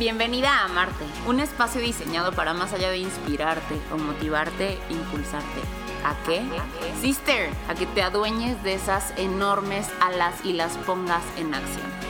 Bienvenida a Amarte, un espacio diseñado para más allá de inspirarte o motivarte, impulsarte. ¿A qué? Sister, a que te adueñes de esas enormes alas y las pongas en acción.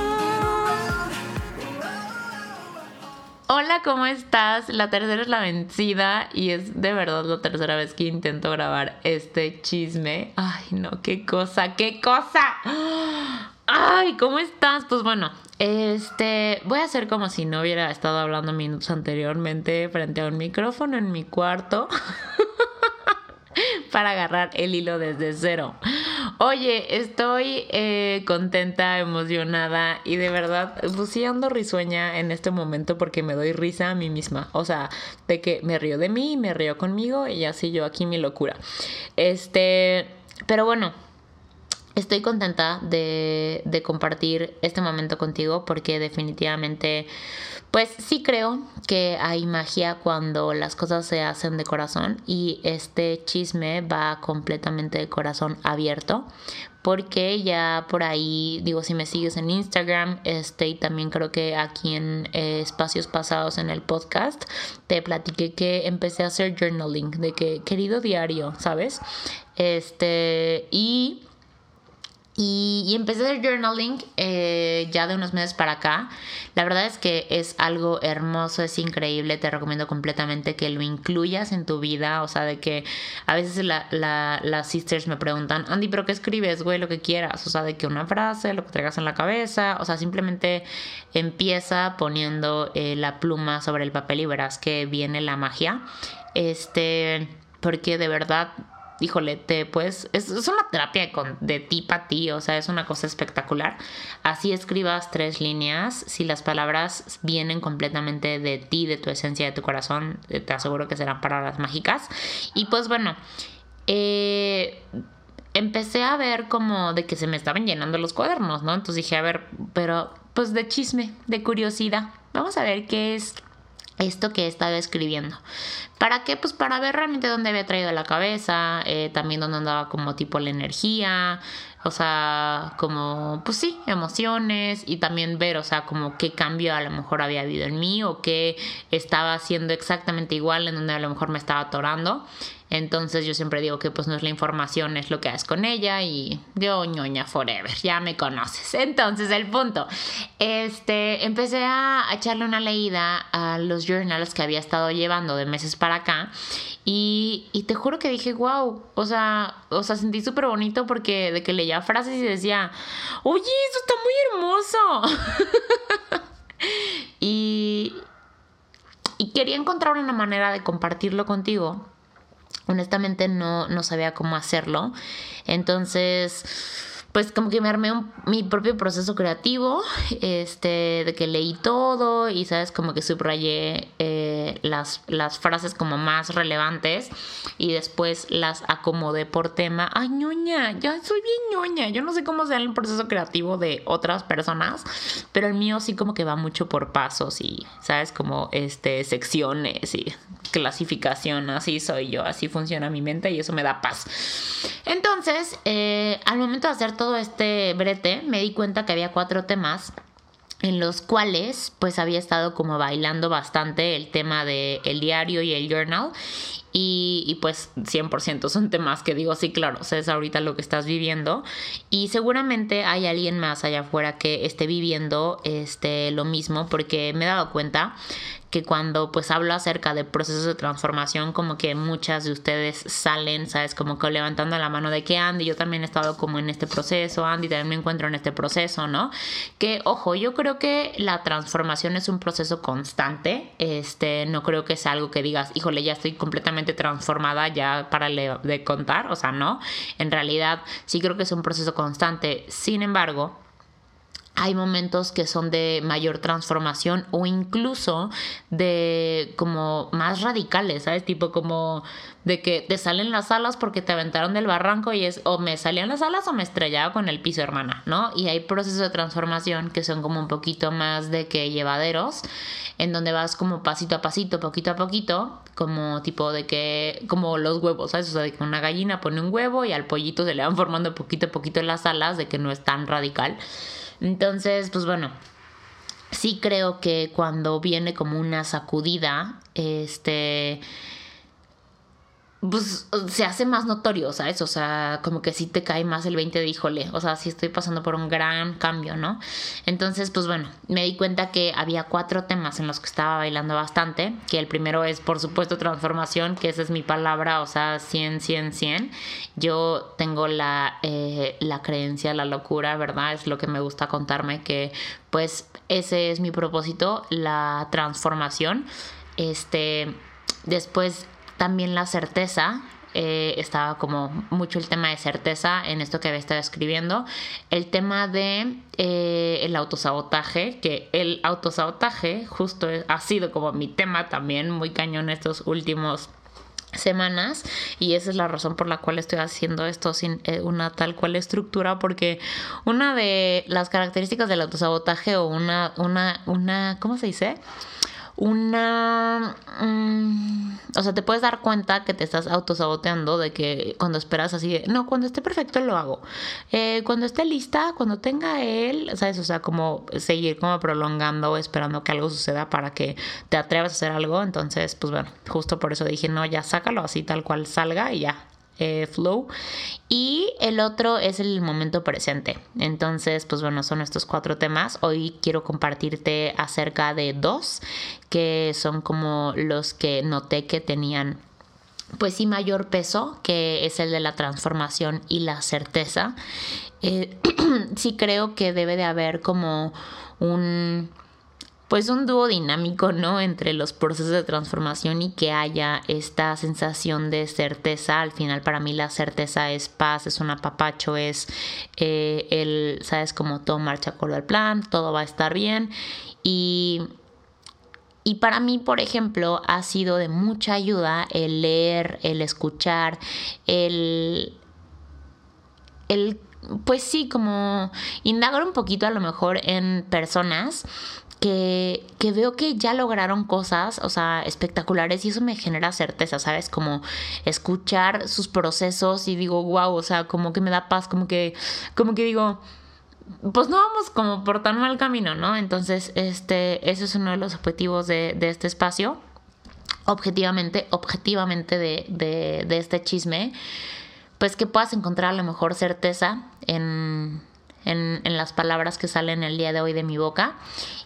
Hola, ¿cómo estás? La tercera es la vencida y es de verdad la tercera vez que intento grabar este chisme. Ay, no, qué cosa, qué cosa. Ay, ¿cómo estás? Pues bueno, este, voy a hacer como si no hubiera estado hablando minutos anteriormente frente a un micrófono en mi cuarto para agarrar el hilo desde cero. Oye, estoy eh, contenta, emocionada y de verdad, pues risueña en este momento porque me doy risa a mí misma. O sea, de que me río de mí, me río conmigo y así yo aquí mi locura. Este, pero bueno, Estoy contenta de, compartir este momento contigo porque definitivamente, pues sí creo que hay magia cuando las cosas se hacen de corazón y este chisme va completamente de corazón abierto porque ya por ahí, digo, si me sigues en Instagram, este, y también creo que aquí en eh, espacios pasados en el podcast, te platiqué que empecé a hacer journaling, de que querido diario, ¿sabes? Este, y y, empecé a hacer journaling eh, ya de unos meses para acá. La verdad es que es algo hermoso, es increíble. Te recomiendo completamente que lo incluyas en tu vida. O sea, de que a veces las sisters me preguntan, Andy, ¿pero qué escribes, güey? Lo que quieras. O sea, de que una frase, lo que traigas en la cabeza. O sea, simplemente empieza poniendo eh, la pluma sobre el papel y verás que viene la magia. Este, porque de verdad híjole, te pues, es, una terapia de ti para ti, o sea, es una cosa espectacular. Así escribas tres líneas, si las palabras vienen completamente de ti, de tu esencia, de tu corazón, eh, te aseguro que serán palabras mágicas. Y pues bueno, eh, empecé a ver como de que se me estaban llenando los cuadernos, ¿no? Entonces dije, a ver, pero pues de chisme, de curiosidad, vamos a ver qué es esto que he estado escribiendo. ¿Para qué? Pues para ver realmente dónde había traído la cabeza, eh, también dónde andaba como tipo la energía, o sea, como, pues sí, emociones y también ver, o sea, como qué cambio a lo mejor había habido en mí o qué estaba haciendo exactamente igual en donde a lo mejor me estaba atorando. Entonces yo siempre digo que pues no es la información, es lo que haces con ella y yo ñoña forever, ya me conoces. Entonces el punto, este, empecé a echarle una leída a los journals que había estado llevando de meses para acá y, y te juro que dije, wow, o sea, o sea, sentí súper bonito porque de que leía frases y decía, oye, eso está muy hermoso. y, y quería encontrar una manera de compartirlo contigo honestamente no, no sabía cómo hacerlo. Entonces, pues como que me armé mi propio proceso creativo, este, de que leí todo y, ¿sabes? Como que subrayé eh, las, las frases como más relevantes y después las acomodé por tema. Ay, ñoña, ya soy bien ñoña. Yo no sé cómo sea el proceso creativo de otras personas, pero el mío sí como que va mucho por pasos y, ¿sabes? Como, este, secciones y clasificación, así soy yo, así funciona mi mente y eso me da paz. Entonces, eh, al momento de hacer todo este brete, me di cuenta que había cuatro temas en los cuales pues había estado como bailando bastante el tema del el diario y el journal y, y, pues 100% son temas que digo, sí, claro, es ahorita lo que estás viviendo y seguramente hay alguien más allá afuera que esté viviendo este, lo mismo porque me he dado cuenta que cuando pues hablo acerca de procesos de transformación, como que muchas de ustedes salen, ¿sabes? Como que levantando la mano de que Andy, yo también he estado como en este proceso, Andy, también me encuentro en este proceso, ¿no? Que, ojo, yo creo que la transformación es un proceso constante, este, no creo que sea algo que digas, híjole, ya estoy completamente transformada, ya para de contar, o sea, no, en realidad sí creo que es un proceso constante, sin embargo, hay momentos que son de mayor transformación o incluso de como más radicales, ¿sabes? Tipo como de que te salen las alas porque te aventaron del barranco y es o me salían las alas o me estrellaba con el piso, hermana, ¿no? Y hay procesos de transformación que son como un poquito más de que llevaderos, en donde vas como pasito a pasito, poquito a poquito, como tipo de que, como los huevos, ¿sabes? O sea, de que una gallina pone un huevo y al pollito se le van formando poquito a poquito las alas, de que no es tan radical. Entonces, pues bueno, sí creo que cuando viene como una sacudida, este pues se hace más notorio, ¿sabes? O sea, como que sí te cae más el 20 de híjole, o sea, sí estoy pasando por un gran cambio, ¿no? Entonces, pues bueno, me di cuenta que había cuatro temas en los que estaba bailando bastante, que el primero es, por supuesto, transformación, que esa es mi palabra, o sea, 100, 100, 100. Yo tengo la, eh, la creencia, la locura, ¿verdad? Es lo que me gusta contarme, que pues ese es mi propósito, la transformación. Este, después también la certeza, eh, estaba como mucho el tema de certeza en esto que había estado escribiendo. El tema de eh, el autosabotaje, que el autosabotaje justo ha sido como mi tema también muy cañón estos últimos semanas y esa es la razón por la cual estoy haciendo esto sin eh, una tal cual estructura porque una de las características del autosabotaje o una una una ¿cómo se dice? Una... Mm, o sea, te puedes dar cuenta que te estás autosaboteando de que cuando esperas así de, no, cuando esté perfecto lo hago. Eh, cuando esté lista, cuando tenga él, ¿sabes? O sea, como seguir como prolongando esperando que algo suceda para que te atrevas a hacer algo. Entonces, pues bueno, justo por eso dije, no, ya sácalo así tal cual salga y ya, eh, flow. Y el otro es el momento presente. Entonces, pues bueno, son estos cuatro temas. Hoy quiero compartirte acerca de dos que son como los que noté que tenían pues sí mayor peso, que es el de la transformación y la certeza. Eh, sí creo que debe de haber como un pues un dúo dinámico, ¿no? Entre los procesos de transformación y que haya esta sensación de certeza. Al final para mí la certeza es paz, es un apapacho, es eh, el, sabes, como todo marcha con el plan, todo va a estar bien. Y, y para mí, por ejemplo, ha sido de mucha ayuda el leer, el escuchar, el... el pues sí, como indagar un poquito a lo mejor en personas que, veo que ya lograron cosas, o sea, espectaculares y eso me genera certeza, ¿sabes? Como escuchar sus procesos y digo, wow, o sea, como que me da paz, como que, como que digo, pues no vamos como por tan mal camino, ¿no? Entonces, este, ese es uno de los objetivos de, este espacio, objetivamente, objetivamente de, de, de este chisme, pues que puedas encontrar a lo mejor certeza en en, las palabras que salen el día de hoy de mi boca.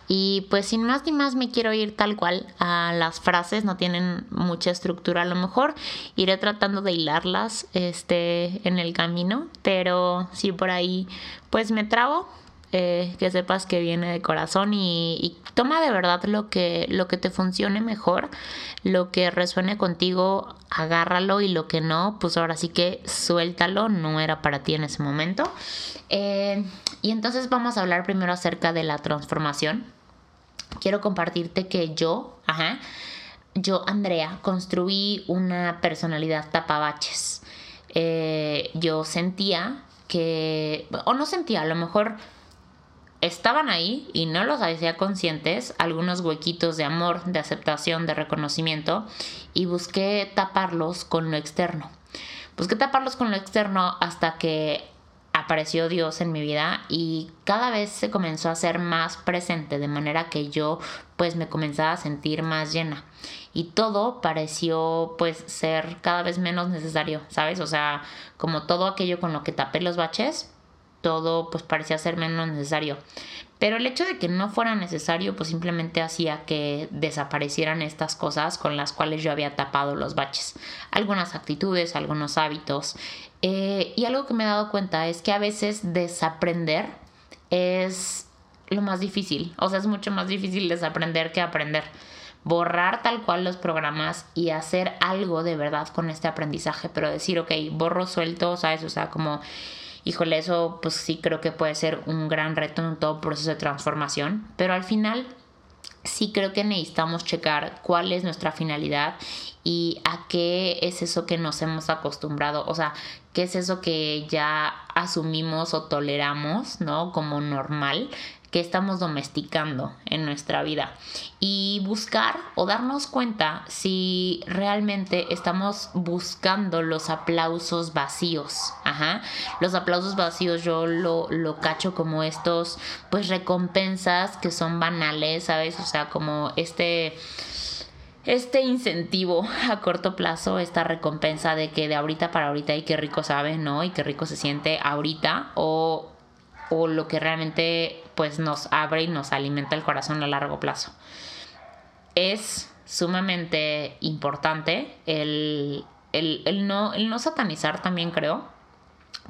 Y pues sin más ni más me quiero ir tal cual a las frases, no tienen mucha estructura a lo mejor. Iré tratando de hilarlas este, en el camino, pero si por ahí pues me trabo, eh, que sepas que viene de corazón y, toma de verdad lo que, lo que te funcione mejor, lo que resuene contigo, agárralo y lo que no, pues ahora sí que suéltalo, no era para ti en ese momento. Eh, y entonces vamos a hablar primero acerca de la transformación. Quiero compartirte que yo, ajá, yo, Andrea, construí una personalidad tapabaches. Eh, yo sentía que, o no sentía, a lo mejor estaban ahí y no los hacía conscientes, algunos huequitos de amor, de aceptación, de reconocimiento, y busqué taparlos con lo externo. Busqué taparlos con lo externo hasta que apareció Dios en mi vida y cada vez se comenzó a ser más presente de manera que yo pues me comenzaba a sentir más llena y todo pareció pues ser cada vez menos necesario, ¿sabes? O sea, como todo aquello con lo que tapé los baches, todo pues parecía ser menos necesario. Pero el hecho de que no fuera necesario pues simplemente hacía que desaparecieran estas cosas con las cuales yo había tapado los baches. Algunas actitudes, algunos hábitos. Eh, y algo que me he dado cuenta es que a veces desaprender es lo más difícil. O sea, es mucho más difícil desaprender que aprender. Borrar tal cual los programas y hacer algo de verdad con este aprendizaje, pero decir, ok, borro suelto, ¿sabes? O sea, como híjole, eso pues sí creo que puede ser un gran reto en todo proceso de transformación, pero al final sí creo que necesitamos checar cuál es nuestra finalidad y a qué es eso que nos hemos acostumbrado, o sea, qué es eso que ya asumimos o toleramos, ¿no? Como normal que estamos domesticando en nuestra vida y buscar o darnos cuenta si realmente estamos buscando los aplausos vacíos. Ajá. Los aplausos vacíos yo lo, lo cacho como estos pues recompensas que son banales, ¿sabes? O sea, como este este incentivo a corto plazo, esta recompensa de que de ahorita para ahorita y qué rico sabe, ¿no? Y qué rico se siente ahorita o o lo que realmente pues nos abre y nos alimenta el corazón a largo plazo. Es sumamente importante el, no, el no satanizar también creo,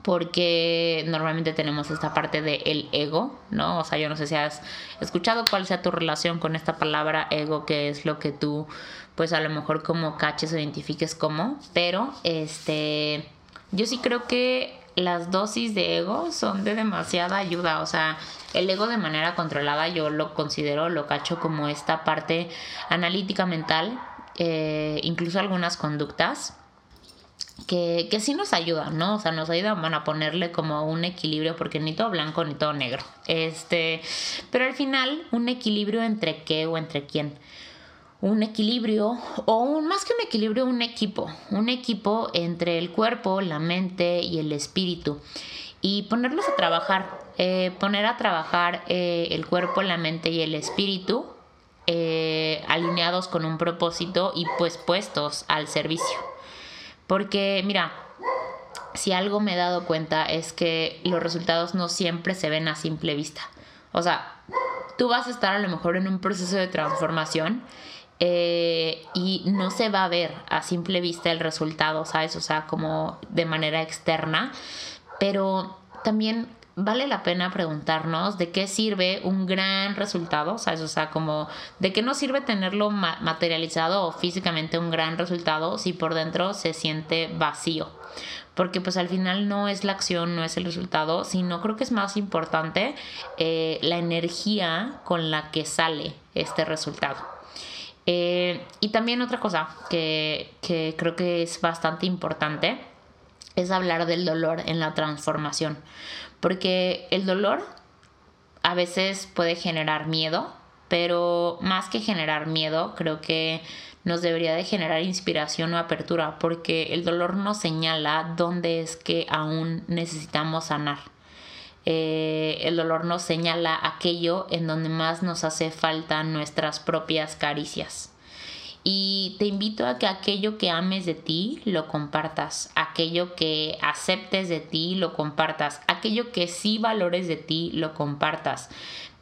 porque normalmente tenemos esta parte de el ego, ¿no? O sea, yo no sé si has escuchado cuál sea tu relación con esta palabra ego, que es lo que tú, pues a lo mejor como caches o identifiques como, pero este, yo sí creo que las dosis de ego son de demasiada ayuda. O sea, el ego de manera controlada yo lo considero, lo cacho como esta parte analítica mental, eh, incluso algunas conductas. Que, que sí nos ayudan, ¿no? O sea, nos ayudan a ponerle como un equilibrio, porque ni todo blanco ni todo negro. Este, pero al final, un equilibrio entre qué o entre quién un equilibrio o un, más que un equilibrio, un equipo, un equipo entre el cuerpo, la mente y el espíritu y ponerlos a trabajar, eh, poner a trabajar eh, el cuerpo, la mente y el espíritu eh, alineados con un propósito y pues puestos al servicio. Porque mira, si algo me he dado cuenta es que los resultados no siempre se ven a simple vista. O sea, tú vas a estar a lo mejor en un proceso de transformación y no se va a ver a simple vista el resultado, ¿sabes? O sea, como de manera externa, pero también vale la pena preguntarnos de qué sirve un gran resultado, ¿sabes? O sea, como de qué nos sirve tenerlo materializado o físicamente un gran resultado si por dentro se siente vacío. Porque pues al final no es la acción, no es el resultado, sino creo que es más importante eh, la energía con la que sale este resultado. Eh, y también otra cosa que, creo que es bastante importante es hablar del dolor en la transformación. Porque el dolor a veces puede generar miedo, pero más que generar miedo, creo que nos debería de generar inspiración o apertura, porque el dolor nos señala dónde es que aún necesitamos sanar. Eh, el dolor nos señala aquello en donde más nos hace falta nuestras propias caricias. Y te invito a que aquello que ames de ti lo compartas, aquello que aceptes de ti lo compartas, aquello que sí valores de ti lo compartas,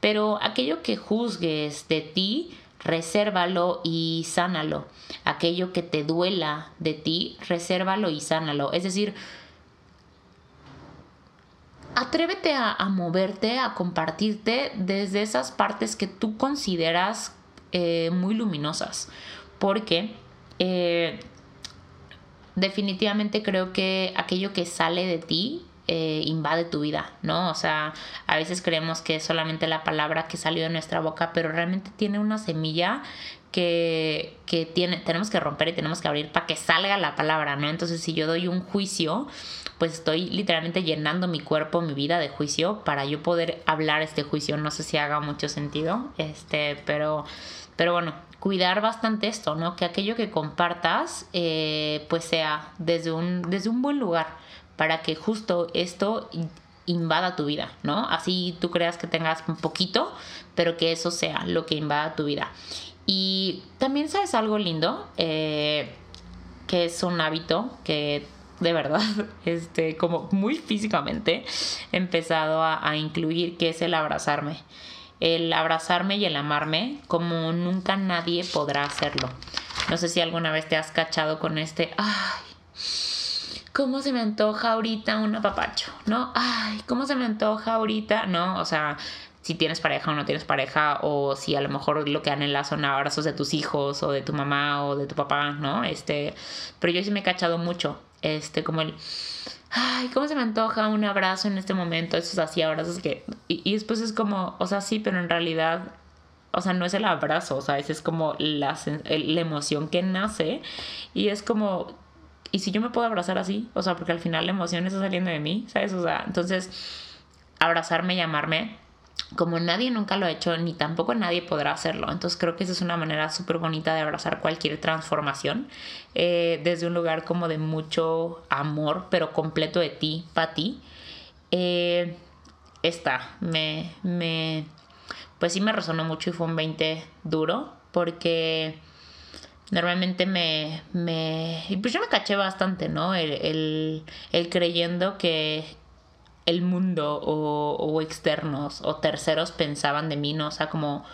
pero aquello que juzgues de ti, resérvalo y sánalo. Aquello que te duela de ti, resérvalo y sánalo. Es decir, atrévete a, moverte, a compartirte desde esas partes que tú consideras eh, muy luminosas. Porque eh, definitivamente creo que aquello que sale de ti eh, invade tu vida, ¿no? O sea, a veces creemos que es solamente la palabra que salió de nuestra boca, pero realmente tiene una semilla que, que tiene, tenemos que romper y tenemos que abrir para que salga la palabra, ¿no? Entonces, si yo doy un juicio, pues estoy literalmente llenando mi cuerpo, mi vida de juicio para yo poder hablar este juicio. No sé si haga mucho sentido, este, pero, pero bueno, cuidar bastante esto, ¿no? Que aquello que compartas, eh, pues sea desde un, desde un buen lugar para que justo esto invada tu vida, ¿no? Así tú creas que tengas un poquito, pero que eso sea lo que invada tu vida. Y también sabes algo lindo, eh, que es un hábito que de verdad, este, como muy físicamente he empezado a, incluir, que es el abrazarme. El abrazarme y el amarme como nunca nadie podrá hacerlo. No sé si alguna vez te has cachado con este, ay, ¿cómo se me antoja ahorita un apapacho? ¿No? Ay, ¿cómo se me antoja ahorita? No, o sea, si tienes pareja o no tienes pareja, o si a lo mejor lo que anhelas son abrazos de tus hijos, o de tu mamá, o de tu papá, ¿no? Este, pero yo sí me he cachado mucho este, como el, ay, ¿cómo se me antoja un abrazo en este momento? Esos así abrazos que... Y, y después es como, o sea, sí, pero en realidad o sea, no es el abrazo, o sea, es como la, la, emoción que nace y es como, ¿y si yo me puedo abrazar así? O sea, porque al final la emoción está saliendo de mí, ¿sabes? O sea, entonces, abrazarme, llamarme, como nadie nunca lo ha hecho, ni tampoco nadie podrá hacerlo. Entonces creo que esa es una manera súper bonita de abrazar cualquier transformación, eh, desde un lugar como de mucho amor, pero completo de ti, para ti. Eh, esta me, me, pues sí me resonó mucho y fue un 20 duro, porque normalmente me, me, y pues yo me caché bastante, ¿no? El, el creyendo que, el mundo o, externos o terceros pensaban de mí, ¿no? O sea, como...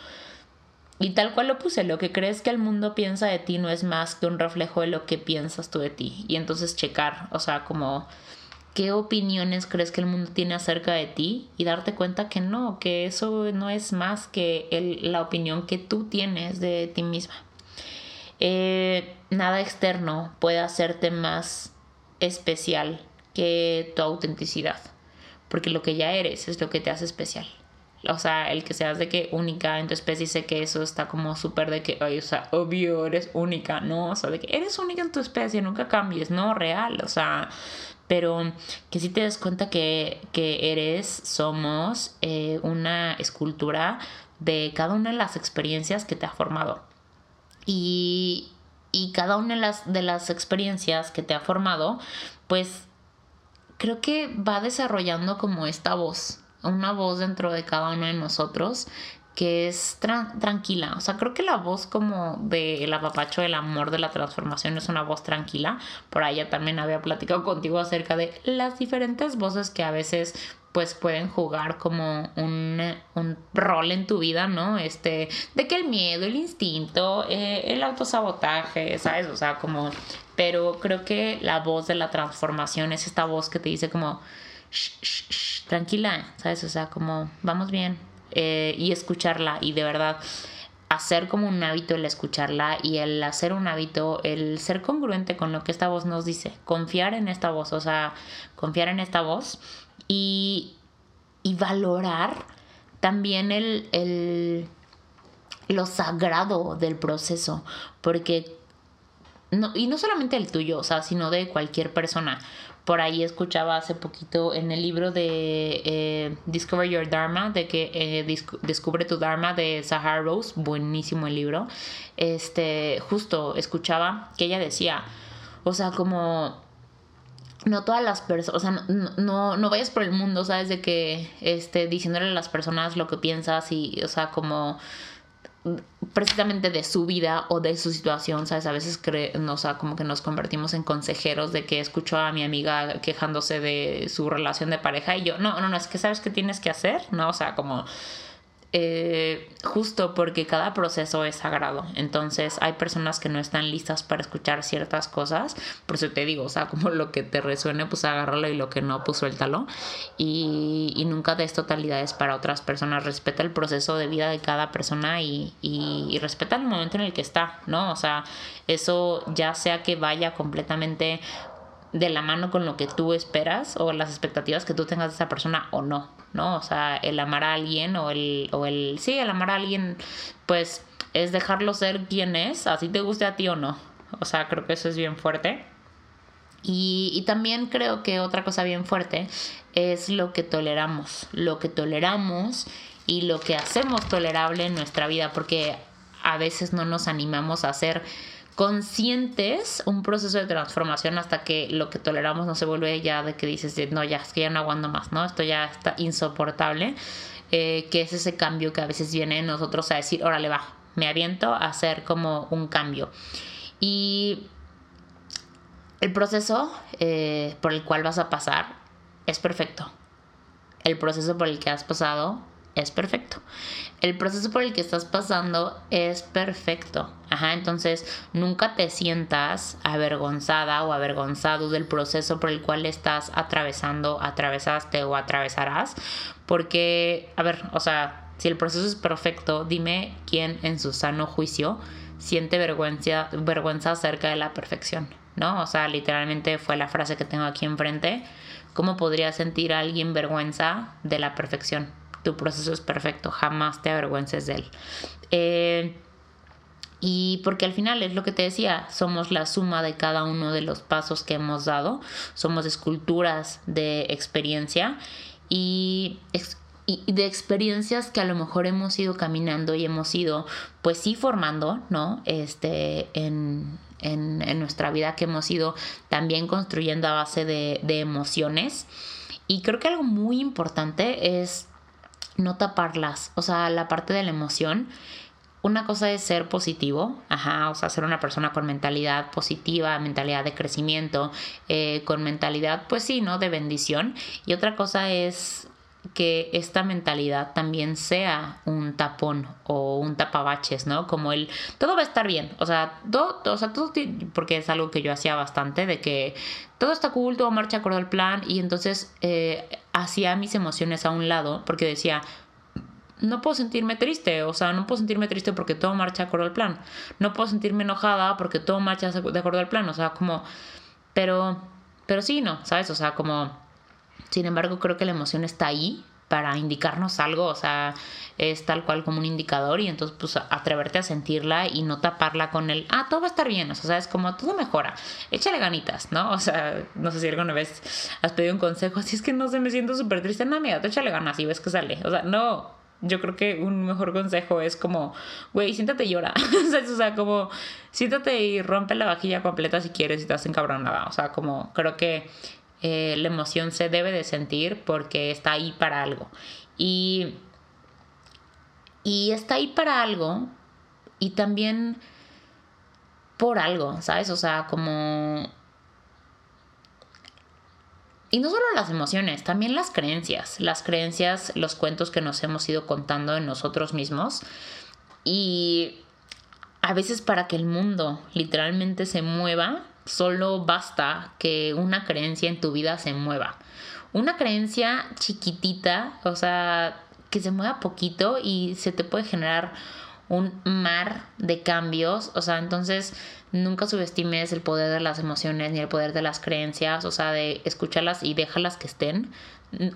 Y tal cual lo puse, lo que crees que el mundo piensa de ti no es más que un reflejo de lo que piensas tú de ti. Y entonces checar, o sea, como qué opiniones crees que el mundo tiene acerca de ti y darte cuenta que no, que eso no es más que la opinión que tú tienes de ti misma. Eh, nada externo puede hacerte más especial que tu autenticidad porque lo que ya eres es lo que te hace especial. O sea, el que seas de que única en tu especie, sé que eso está como súper de que, o sea, obvio, eres única, ¿no? O sea, de que eres única en tu especie, nunca cambies, no, real, o sea, pero que si te des cuenta que, que eres, somos eh, una escultura de cada una de las experiencias que te ha formado. Y, y cada una de las, de las experiencias que te ha formado, pues creo que va desarrollando como esta voz, una voz dentro de cada uno de nosotros que es tranquila. O sea, creo que la voz como del apapacho del amor de la transformación es una voz tranquila. Por ahí ya también había platicado contigo acerca de las diferentes voces que a veces pues pueden jugar como un, un, rol en tu vida, ¿no? Este, de que el miedo, el instinto, eh, el autosabotaje, ¿sabes? O sea, como, pero creo que la voz de la transformación es esta voz que te dice como, tranquila, ¿sabes? O sea, como, vamos bien, eh, y escucharla y de verdad hacer como un hábito el escucharla y el hacer un hábito, el ser congruente con lo que esta voz nos dice, confiar en esta voz, o sea, confiar en esta voz y, valorar también el, el, lo sagrado del proceso, porque no, y no solamente el tuyo, o sea, sino de cualquier persona. Por ahí escuchaba hace poquito en el libro de eh, Discover Your Dharma, de que eh, Descubre tu Dharma de Sahara Rose, buenísimo el libro. Este, justo escuchaba que ella decía, o sea, como no todas las personas, o sea, no, no, vayas por el mundo, ¿sabes? De que, este, diciéndole a las personas lo que piensas y, o sea, como precisamente de su vida o de su situación, ¿sabes? A veces cree, o sea, como que nos convertimos en consejeros de que escucho a mi amiga quejándose de su relación de pareja y yo, no, no, no, es que sabes qué tienes que hacer, ¿no? O sea, como eh, justo porque cada proceso es sagrado. Entonces hay personas que no están listas para escuchar ciertas cosas. Por eso te digo, o sea, como lo que te resuene, pues agárralo y lo que no, pues suéltalo. Y, y nunca des totalidades para otras personas. Respeta el proceso de vida de cada persona y, y respeta el momento en el que está, ¿no? O sea, eso ya sea que vaya completamente de la mano con lo que tú esperas o las expectativas que tú tengas de esa persona o no, ¿no? O sea, el amar a alguien o el, o el, sí, el amar a alguien, pues es dejarlo ser quien es, así te guste a ti o no. O sea, creo que eso es bien fuerte. Y, y también creo que otra cosa bien fuerte es lo que toleramos, lo que toleramos y lo que hacemos tolerable en nuestra vida, porque a veces no nos animamos a hacer conscientes un proceso de transformación hasta que lo que toleramos no se vuelve ya de que dices, no, ya, es que ya no aguanto más, ¿no? Esto ya está insoportable, eh, que es ese cambio que a veces viene nosotros a decir, órale, va, me aviento a hacer como un cambio. Y el proceso eh, por el cual vas a pasar es perfecto. El proceso por el que has pasado es perfecto. El proceso por el que estás pasando es perfecto. Ajá, entonces nunca te sientas avergonzada o avergonzado del proceso por el cual estás atravesando, atravesaste o atravesarás. Porque, a ver, o sea, si el proceso es perfecto, dime quién en su sano juicio siente vergüenza, vergüenza acerca de la perfección. ¿no? O sea, literalmente fue la frase que tengo aquí enfrente. ¿Cómo podría sentir alguien vergüenza de la perfección? Tu proceso es perfecto, jamás te avergüences de él. Eh, y porque al final es lo que te decía, somos la suma de cada uno de los pasos que hemos dado, somos esculturas de experiencia y, de experiencias que a lo mejor hemos ido caminando y hemos ido, pues sí, formando, ¿no? Este, en, en, nuestra vida que hemos ido también construyendo a base de, de emociones. Y creo que algo muy importante es no taparlas, o sea, la parte de la emoción una cosa es ser positivo, ajá, o sea, ser una persona con mentalidad positiva, mentalidad de crecimiento, eh, con mentalidad, pues sí, ¿no? De bendición. Y otra cosa es que esta mentalidad también sea un tapón o un tapabaches, ¿no? Como el todo va a estar bien, o sea, todo, o sea, todo, porque es algo que yo hacía bastante, de que todo está cool, todo marcha acorde al plan, y entonces eh, hacía mis emociones a un lado, porque decía, no puedo sentirme triste, o sea, no puedo sentirme triste porque todo marcha de acuerdo al plan. No puedo sentirme enojada porque todo marcha de acuerdo al plan, o sea, como, pero, pero sí, no, ¿sabes? O sea, como, sin embargo, creo que la emoción está ahí para indicarnos algo, o sea, es tal cual como un indicador y entonces pues atreverte a sentirla y no taparla con el, ah, todo va a estar bien, o sea, es como todo mejora, échale ganitas, ¿no? O sea, no sé si alguna vez has pedido un consejo, así es que no sé, me siento súper triste, no, mira, te échale ganas y ves que sale, o sea, no, yo creo que un mejor consejo es como, güey, siéntate y llora. o sea, como, siéntate y rompe la vajilla completa si quieres y te hacen encabronada. O sea, como, creo que eh, la emoción se debe de sentir porque está ahí para algo. Y, y está ahí para algo y también por algo, ¿sabes? O sea, como y no solo las emociones, también las creencias, las creencias, los cuentos que nos hemos ido contando en nosotros mismos. Y a veces para que el mundo literalmente se mueva, solo basta que una creencia en tu vida se mueva. Una creencia chiquitita, o sea, que se mueva poquito y se te puede generar un mar de cambios. O sea, entonces nunca subestimes el poder de las emociones ni el poder de las creencias, o sea, de escucharlas y déjalas que estén.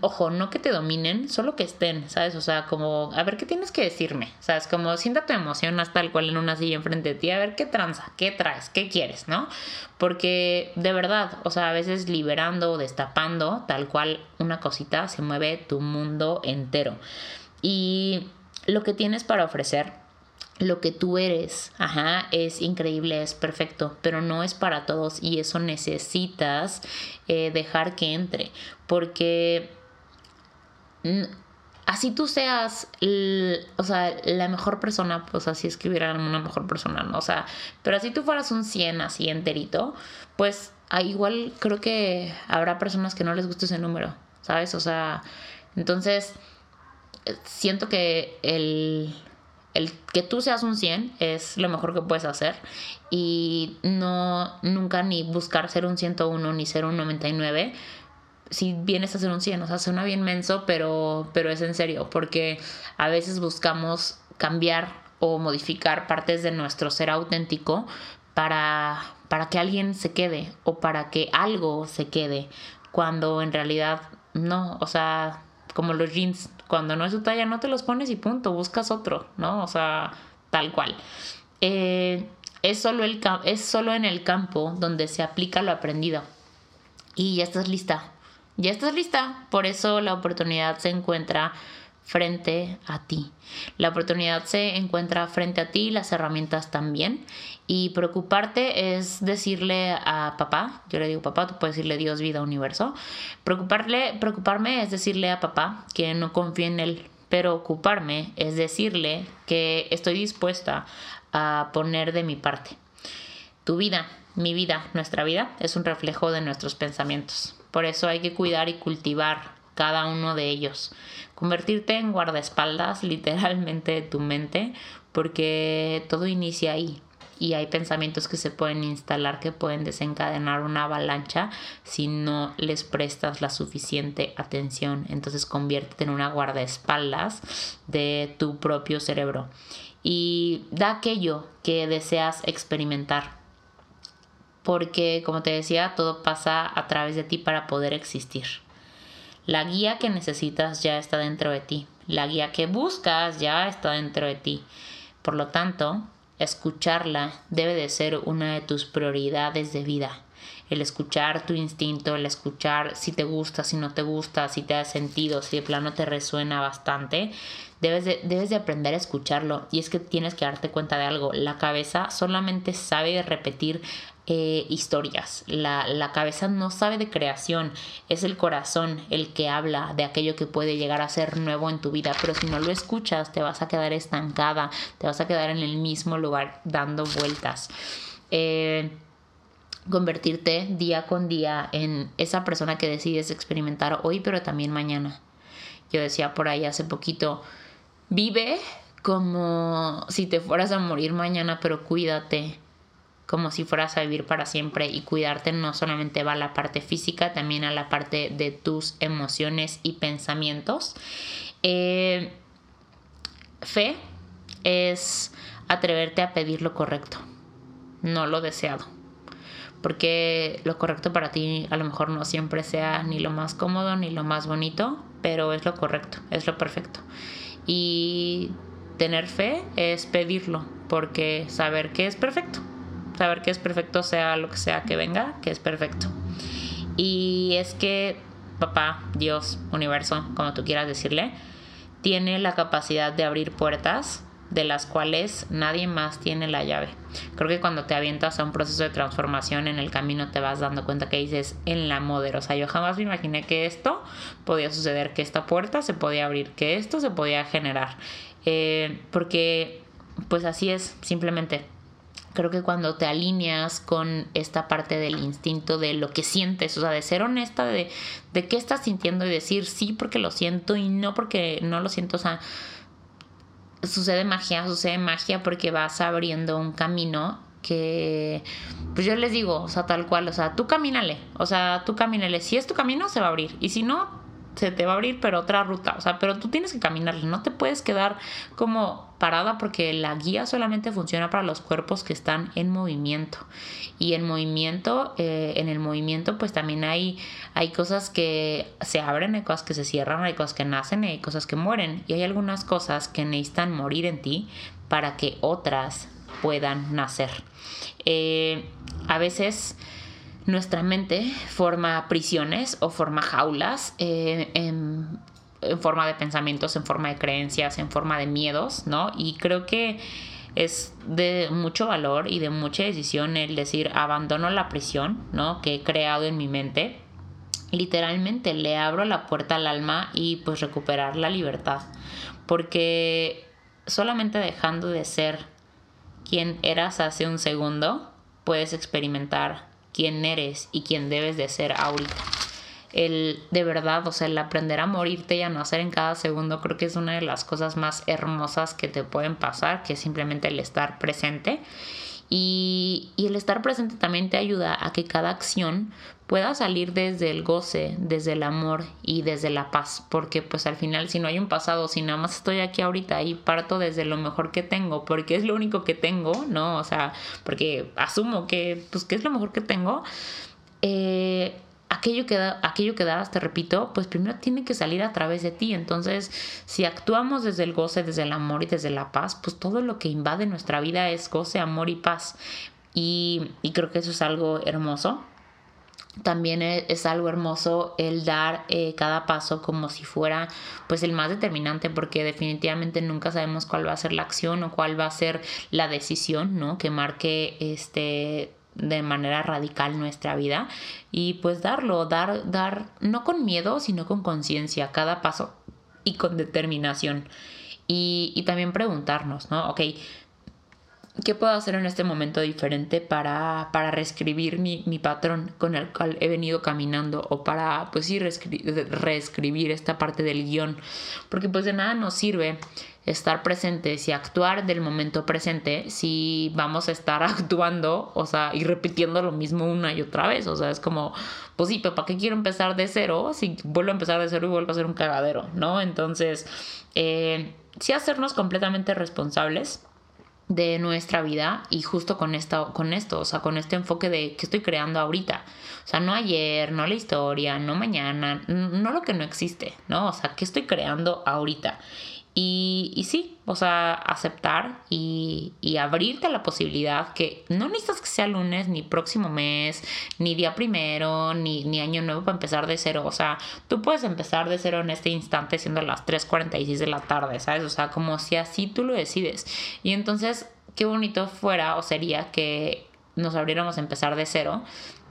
Ojo, no que te dominen, solo que estén, ¿sabes? O sea, como, a ver qué tienes que decirme, ¿sabes? Como sienta tu emoción hasta el cual en una silla enfrente de ti, a ver qué tranza, qué traes, qué quieres, ¿no? Porque de verdad, o sea, a veces liberando o destapando, tal cual una cosita, se mueve tu mundo entero. Y lo que tienes para ofrecer lo que tú eres, ajá, es increíble, es perfecto, pero no es para todos y eso necesitas eh, dejar que entre, porque así tú seas, o sea, la mejor persona, pues así escribirán una mejor persona, ¿no? O sea, pero así tú fueras un 100 así enterito, pues ah, igual creo que habrá personas que no les guste ese número, ¿sabes? O sea, entonces siento que el el que tú seas un 100 es lo mejor que puedes hacer. Y no nunca ni buscar ser un 101 ni ser un 99 si vienes a ser un 100, o sea, suena bien menso, pero, pero es en serio, porque a veces buscamos cambiar o modificar partes de nuestro ser auténtico para, para que alguien se quede o para que algo se quede, cuando en realidad no, o sea, como los jeans, cuando no es tu talla no te los pones y punto, buscas otro, ¿no? O sea, tal cual. Eh, es, solo el, es solo en el campo donde se aplica lo aprendido. Y ya estás lista. Ya estás lista. Por eso la oportunidad se encuentra frente a ti. La oportunidad se encuentra frente a ti, las herramientas también. Y preocuparte es decirle a papá, yo le digo papá, tú puedes decirle Dios, vida, universo. Preocuparle, preocuparme es decirle a papá que no confíe en él. Pero ocuparme es decirle que estoy dispuesta a poner de mi parte. Tu vida, mi vida, nuestra vida es un reflejo de nuestros pensamientos. Por eso hay que cuidar y cultivar cada uno de ellos. Convertirte en guardaespaldas literalmente de tu mente porque todo inicia ahí y hay pensamientos que se pueden instalar que pueden desencadenar una avalancha si no les prestas la suficiente atención. Entonces conviértete en una guardaespaldas de tu propio cerebro y da aquello que deseas experimentar. porque como te decía, todo pasa a través de ti para poder existir. La guía que necesitas ya está dentro de ti. La guía que buscas ya está dentro de ti. Por lo tanto, escucharla debe de ser una de tus prioridades de vida. El escuchar tu instinto, el escuchar si te gusta, si no te gusta, si te da sentido, si de plano te resuena bastante, debes de, debes de aprender a escucharlo. Y es que tienes que darte cuenta de algo. La cabeza solamente sabe repetir eh, historias. La, la, cabeza no sabe de creación, es el corazón el que habla de aquello que puede llegar a ser nuevo en tu vida, pero si no lo escuchas te vas a quedar estancada, te vas a quedar en el mismo lugar dando vueltas. Eh, convertirte día con día en esa persona que decides experimentar hoy, pero también mañana. Yo decía por ahí hace poquito, vive como si te fueras a morir mañana, pero cuídate como si fueras a vivir para siempre y cuidarte no solamente va a la parte física, también a la parte de tus emociones y pensamientos. Eh, fe es atreverte a pedir lo correcto, no lo deseado. Porque lo correcto para ti a lo mejor no siempre sea ni lo más cómodo ni lo más bonito, pero es lo correcto, es lo perfecto. Y tener fe es pedirlo, porque saber que es perfecto saber que es perfecto sea lo que sea que venga, que es perfecto. Y es que papá, Dios, universo, como tú quieras decirle, tiene la capacidad de abrir puertas de las cuales nadie más tiene la llave. Creo que cuando te avientas a un proceso de transformación en el camino te vas dando cuenta que dices en la moder. O sea, yo jamás me imaginé que esto podía suceder, que esta puerta se podía abrir, que esto se podía generar. Eh, porque pues así es, simplemente creo que cuando te alineas con esta parte del instinto de lo que sientes, o sea, de ser honesta de, de qué estás sintiendo y decir sí porque lo siento y no porque no lo siento, o sea, sucede magia, sucede magia porque vas abriendo un camino que, pues yo les digo, o sea, tal cual, o sea, tú camínale, o sea, tú camínale, si es tu camino se va a abrir y si no, se te va a abrir, pero otra ruta. O sea, pero tú tienes que caminar, no te puedes quedar como parada porque la guía solamente funciona para los cuerpos que están en movimiento. Y en movimiento, eh, en el movimiento, pues también hay, hay cosas que se abren, hay cosas que se cierran, hay cosas que nacen, hay cosas que mueren. Y hay algunas cosas que necesitan morir en ti para que otras puedan nacer. Eh, a veces nuestra mente forma prisiones o forma jaulas eh, en, forma de pensamientos, en forma de creencias, en forma de miedos, ¿no? Y creo que es de mucho valor y de mucha decisión el decir abandono la prisión, ¿no? Que he creado en mi mente. Literalmente le abro la puerta al alma y pues recuperar la libertad. Porque solamente dejando de ser quien eras hace un segundo, puedes experimentar quién eres y quién debes de ser ahorita. El de verdad, o sea, el aprender a morirte y a nacer en cada segundo, creo que es una de las cosas más hermosas que te pueden pasar, que es simplemente el estar presente. Y, y, el estar presente también te ayuda a que cada acción pueda salir desde el goce, desde el amor y desde la paz, porque pues al final si no hay un pasado, si nada más estoy aquí ahorita y parto desde lo mejor que tengo, porque es lo único que tengo, ¿no? O sea, porque asumo que pues que es lo mejor que tengo, eh, aquello que, da, aquello que das, te repito, pues primero tiene que salir a través de ti. Entonces, si actuamos desde el goce, desde el amor y desde la paz, pues todo lo que invade nuestra vida es goce, amor y paz. Y creo que eso es algo hermoso también e, es algo hermoso el dar eh, cada paso como si fuera pues el más determinante porque definitivamente nunca sabemos cuál va a ser la acción o cuál va a ser la decisión no que marque este de manera radical nuestra vida. Y pues darlo dar dar no con miedo sino con conciencia cada paso y con determinación. Y, y también preguntarnos no ok ¿Qué puedo hacer en este momento diferente para, para reescribir mi, mi, patrón con el cual he venido caminando o para, pues sí, reescribir, esta parte del guion? Porque pues de nada nos sirve estar presentes y actuar del momento presente si vamos a estar actuando, o sea, y repitiendo lo mismo una y otra vez. O sea, es como, pues sí, pero ¿para qué quiero empezar de cero si vuelvo a empezar de cero y vuelvo a ser un cagadero, ¿no? Entonces, eh, sí hacernos completamente responsables de nuestra vida y justo con esto, con esto, o sea, con este enfoque de que estoy creando ahorita. O sea, no ayer, no la historia, no mañana, no lo que no existe, ¿no? O sea, ¿qué estoy creando ahorita? Y, y sí, o sea, aceptar y, abrirte a la posibilidad que no necesitas que sea lunes, ni próximo mes, ni día primero, ni, ni año nuevo para empezar de cero. O sea, tú puedes empezar de cero en este instante siendo las 3.46 de la tarde, ¿sabes? O sea, como si así tú lo decides. Y entonces, qué bonito fuera o sería que nos abriéramos a empezar de cero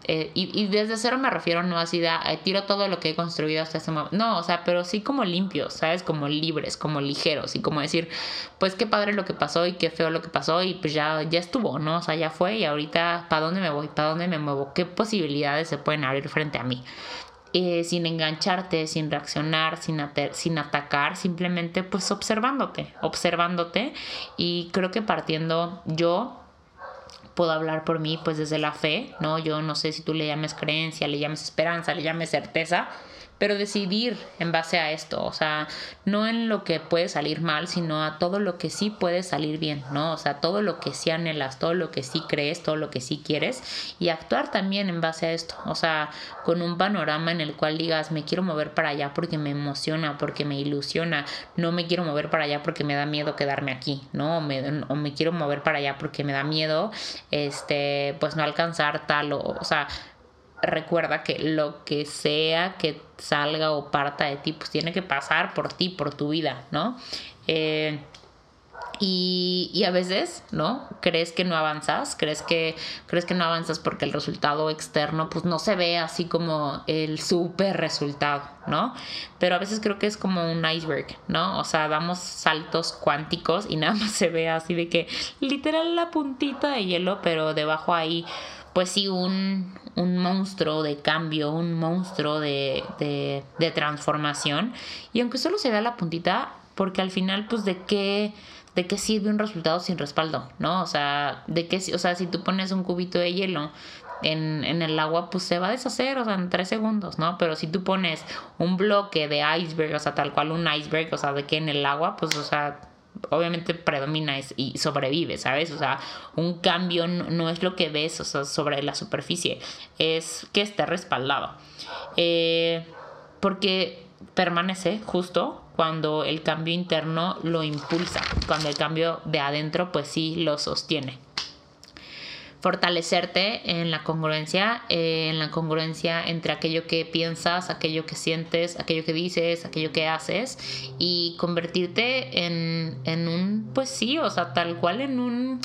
eh, y, desde cero me refiero no así de tiro todo lo que he construido hasta este momento. No, o sea, pero sí como limpios, ¿sabes? Como libres, como ligeros y como decir, pues qué padre lo que pasó y qué feo lo que pasó y pues ya, ya estuvo, ¿no? O sea, ya fue y ahorita, ¿para dónde me voy? ¿Para dónde me muevo? ¿Qué posibilidades se pueden abrir frente a mí? Eh, sin engancharte, sin reaccionar, sin, sin atacar, simplemente pues observándote, observándote y creo que partiendo yo puedo hablar por mí pues desde la fe, ¿no? Yo no sé si tú le llames creencia, le llames esperanza, le llames certeza, pero decidir en base a esto, o sea, no en lo que puede salir mal, sino a todo lo que sí puede salir bien, ¿no? O sea, todo lo que sí anhelas, todo lo que sí crees, todo lo que sí quieres y actuar también en base a esto, o sea, con un panorama en el cual digas, me quiero mover para allá porque me emociona, porque me ilusiona, no me quiero mover para allá porque me da miedo quedarme aquí, ¿no? O me, o me quiero mover para allá porque me da miedo, este, pues no alcanzar tal, o, o sea, recuerda que lo que sea que salga o parta de ti, pues tiene que pasar por ti, por tu vida, ¿no? Eh, y, a veces, ¿no? Crees que no avanzas, crees que, crees que no avanzas porque el resultado externo pues no se ve así como el super resultado, ¿no? Pero a veces creo que es como un iceberg, ¿no? O sea, damos saltos cuánticos y nada más se ve así de que literal la puntita de hielo, pero debajo ahí pues sí, un, un monstruo de cambio, un monstruo de, de, transformación. Y aunque solo se vea la puntita, porque al final, pues, ¿de qué, de qué sirve un resultado sin respaldo? ¿No? O sea, de qué, o sea, si tú pones un cubito de hielo en, en, el agua, pues se va a deshacer, o sea, en tres segundos, ¿no? Pero si tú pones un bloque de iceberg, o sea, tal cual un iceberg, o sea, de que en el agua, pues, o sea, obviamente predomina y sobrevive, ¿sabes? O sea, un cambio no es lo que ves o sea, sobre la superficie, es que esté respaldado. Eh, porque permanece justo cuando el cambio interno lo impulsa, cuando el cambio de adentro pues sí lo sostiene fortalecerte en la congruencia, eh, en la congruencia entre aquello que piensas, aquello que sientes, aquello que dices, aquello que haces y convertirte en, en un, pues sí, o sea, tal cual en un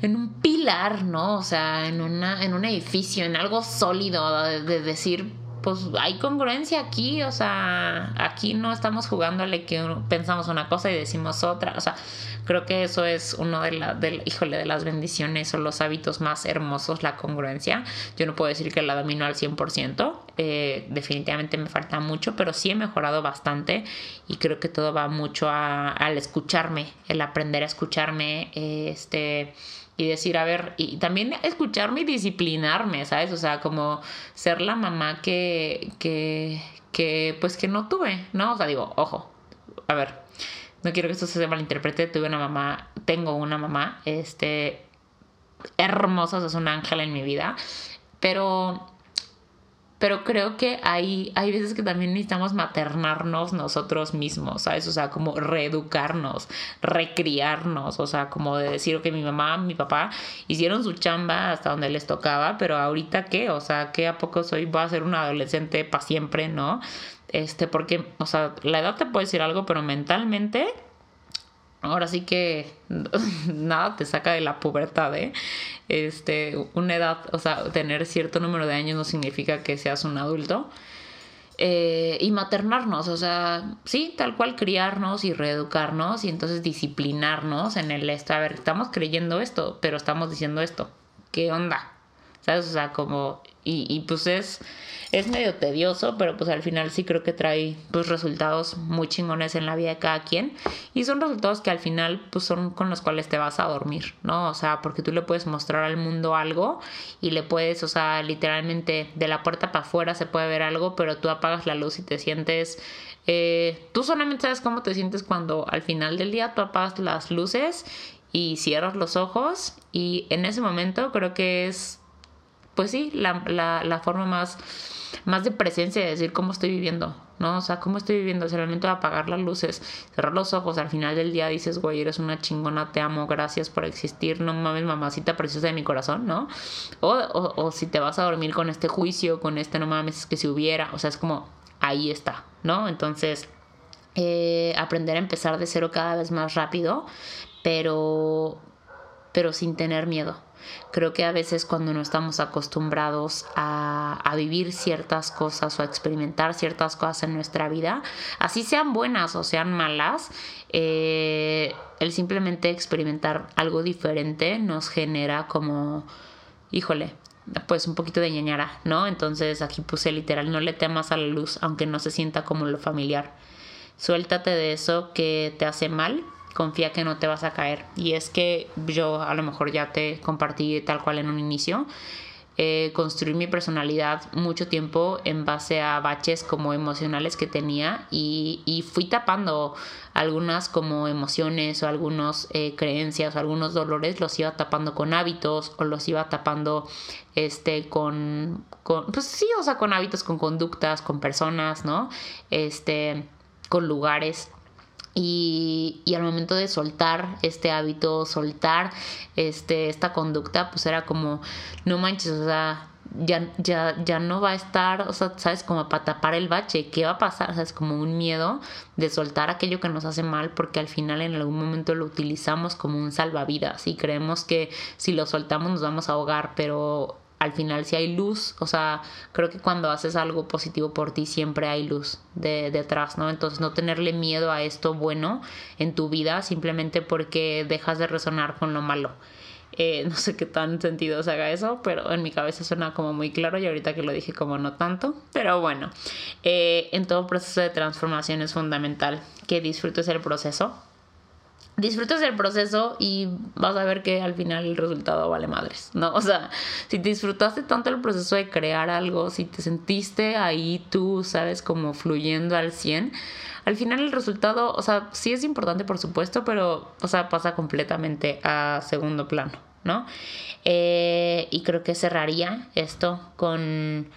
en un pilar, ¿no? O sea, en, una, en un edificio, en algo sólido, de decir, pues hay congruencia aquí, o sea, aquí no estamos jugándole que pensamos una cosa y decimos otra, o sea, creo que eso es uno de, la, del, híjole, de las bendiciones o los hábitos más hermosos, la congruencia. Yo no puedo decir que la domino al 100%, eh, definitivamente me falta mucho, pero sí he mejorado bastante y creo que todo va mucho al escucharme, el aprender a escucharme, este y decir, a ver, y también escucharme y disciplinarme, ¿sabes? O sea, como ser la mamá que, que, que, pues que no tuve, ¿no? O sea, digo, ojo, a ver, no quiero que esto se malinterprete, tuve una mamá, tengo una mamá, este, hermosa, es un ángel en mi vida, pero pero creo que hay, hay veces que también necesitamos maternarnos nosotros mismos, ¿sabes? O sea, como reeducarnos, recriarnos, o sea, como de decir que mi mamá, mi papá hicieron su chamba hasta donde les tocaba, pero ahorita qué, o sea, ¿qué a poco soy? Voy a ser un adolescente para siempre, ¿no? Este, porque, o sea, la edad te puede decir algo, pero mentalmente ahora sí que nada te saca de la pubertad, ¿eh? Este, una edad, o sea, tener cierto número de años no significa que seas un adulto. Eh, y maternarnos, o sea, sí, tal cual criarnos y reeducarnos y entonces disciplinarnos en el esto. A ver, estamos creyendo esto, pero estamos diciendo esto. ¿Qué onda? ¿Sabes? O sea, como y, y, pues es, es medio tedioso, pero pues al final sí creo que trae pues resultados muy chingones en la vida de cada quien y son resultados que al final pues son con los cuales te vas a dormir, ¿no? O sea, porque tú le puedes mostrar al mundo algo y le puedes, o sea, literalmente de la puerta para afuera se puede ver algo, pero tú apagas la luz y te sientes Eh, tú solamente sabes cómo te sientes cuando al final del día tú apagas las luces y cierras los ojos y en ese momento creo que es, pues sí, la, la, la forma más, más de presencia de decir cómo estoy viviendo, ¿no? O sea, ¿cómo estoy viviendo? Es el momento de apagar las luces, cerrar los ojos, al final del día dices, güey, eres una chingona, te amo, gracias por existir, no mames, mamacita preciosa de mi corazón, ¿no? O, o, o si te vas a dormir con este juicio, con este no mames, es que si hubiera, o sea, es como, ahí está, ¿no? Entonces, eh, aprender a empezar de cero cada vez más rápido, pero, pero sin tener miedo. Creo que a veces cuando no estamos acostumbrados a, a, vivir ciertas cosas o a experimentar ciertas cosas en nuestra vida, así sean buenas o sean malas, eh, el simplemente experimentar algo diferente nos genera como, híjole, pues un poquito de ñañara, ¿no? Entonces aquí puse literal, no le temas a la luz, aunque no se sienta como lo familiar. Suéltate de eso que te hace mal confía que no te vas a caer. Y es que yo a lo mejor ya te compartí tal cual en un inicio. Eh, construir mi personalidad mucho tiempo en base a baches como emocionales que tenía y, y fui tapando algunas como emociones o algunas eh, creencias o algunos dolores los iba tapando con hábitos o los iba tapando este con, con pues sí o sea con hábitos con conductas con personas no este con lugares y, y, al momento de soltar este hábito, soltar este, esta conducta, pues era como, no manches, o sea, ya, ya, ya no va a estar, o sea, sabes, como para tapar el bache, ¿qué va a pasar? O sea, es como un miedo de soltar aquello que nos hace mal porque al final en algún momento lo utilizamos como un salvavidas y creemos que si lo soltamos nos vamos a ahogar, pero al final si hay luz, o sea, creo que cuando haces algo positivo por ti siempre hay luz de, detrás, ¿no? Entonces no tenerle miedo a esto bueno en tu vida simplemente porque dejas de resonar con lo malo. Eh, no sé qué tan sentido se haga eso, pero en mi cabeza suena como muy claro y ahorita que lo dije como no tanto. Pero bueno, eh, en todo proceso de transformación es fundamental que disfrutes el proceso, disfrutas del proceso y vas a ver que al final el resultado vale madres, ¿no? O sea, si disfrutaste tanto el proceso de crear algo, si te sentiste ahí tú, sabes, como fluyendo al 100, al final el resultado, o sea, sí es importante por supuesto, pero, o sea, pasa completamente a segundo plano, ¿no? Eh, y creo que cerraría esto con...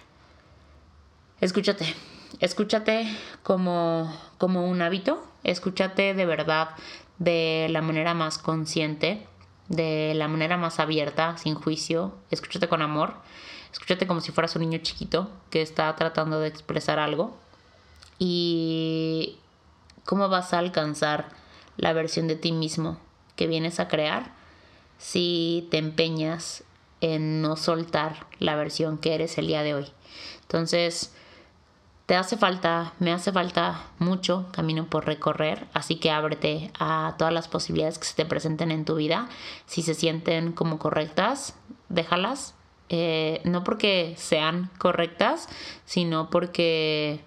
Escúchate, escúchate como, como un hábito, escúchate de verdad de la manera más consciente, de la manera más abierta, sin juicio. Escúchate con amor. Escúchate como si fueras un niño chiquito que está tratando de expresar algo. Y cómo vas a alcanzar la versión de ti mismo que vienes a crear si te empeñas en no soltar la versión que eres el día de hoy. Entonces, te hace falta, me hace falta mucho camino por recorrer, así que ábrete a todas las posibilidades que se te presenten en tu vida. Si se sienten como correctas, déjalas. Eh, no porque sean correctas, sino porque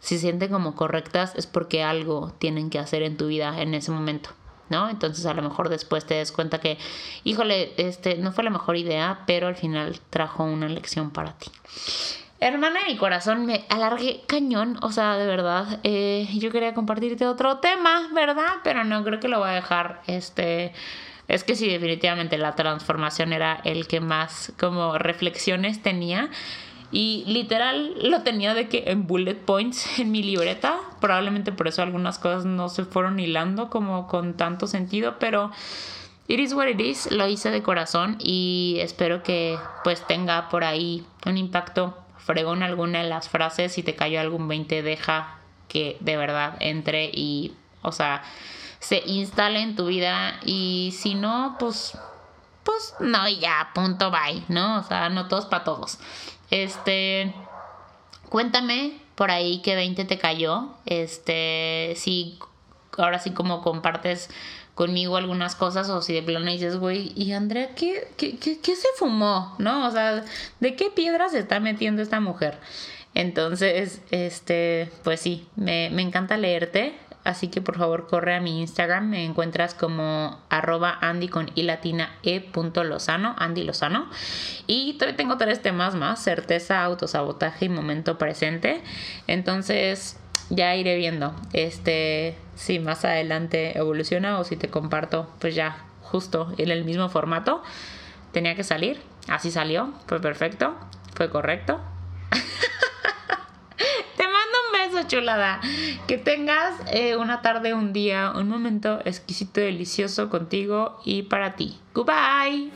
si se sienten como correctas es porque algo tienen que hacer en tu vida en ese momento. ¿no? Entonces a lo mejor después te des cuenta que, híjole, este no fue la mejor idea, pero al final trajo una lección para ti. Hermana mi corazón, me alargué cañón, o sea, de verdad. Eh, yo quería compartirte otro tema, ¿verdad? Pero no creo que lo voy a dejar. Este. Es que sí, definitivamente la transformación era el que más como reflexiones tenía. Y literal lo tenía de que en bullet points en mi libreta. Probablemente por eso algunas cosas no se fueron hilando como con tanto sentido, pero it is what it is. Lo hice de corazón y espero que pues tenga por ahí un impacto fregón alguna de las frases, si te cayó algún 20, deja que de verdad entre y, o sea, se instale en tu vida y si no, pues, pues no, ya, punto, bye, ¿no? O sea, no todos para todos. Este, cuéntame por ahí qué 20 te cayó, este, si ahora sí como compartes conmigo algunas cosas o si de plano dices, güey, ¿y Andrea qué, qué, qué, se fumó? ¿No? O sea, ¿de qué piedras se está metiendo esta mujer? Entonces, este, pues sí, me, me encanta leerte. Así que por favor corre a mi Instagram, me encuentras como arroba Andy con i latina e punto Lozano, Andy Lozano. Y tengo tres temas más, certeza, autosabotaje y momento presente. Entonces, ya iré viendo. Este, si más adelante evoluciona o si te comparto, pues ya, justo en el mismo formato. Tenía que salir, así salió, fue perfecto, fue correcto. te mando un beso, chulada. Que tengas eh, una tarde, un día, un momento exquisito, delicioso contigo y para ti. Goodbye.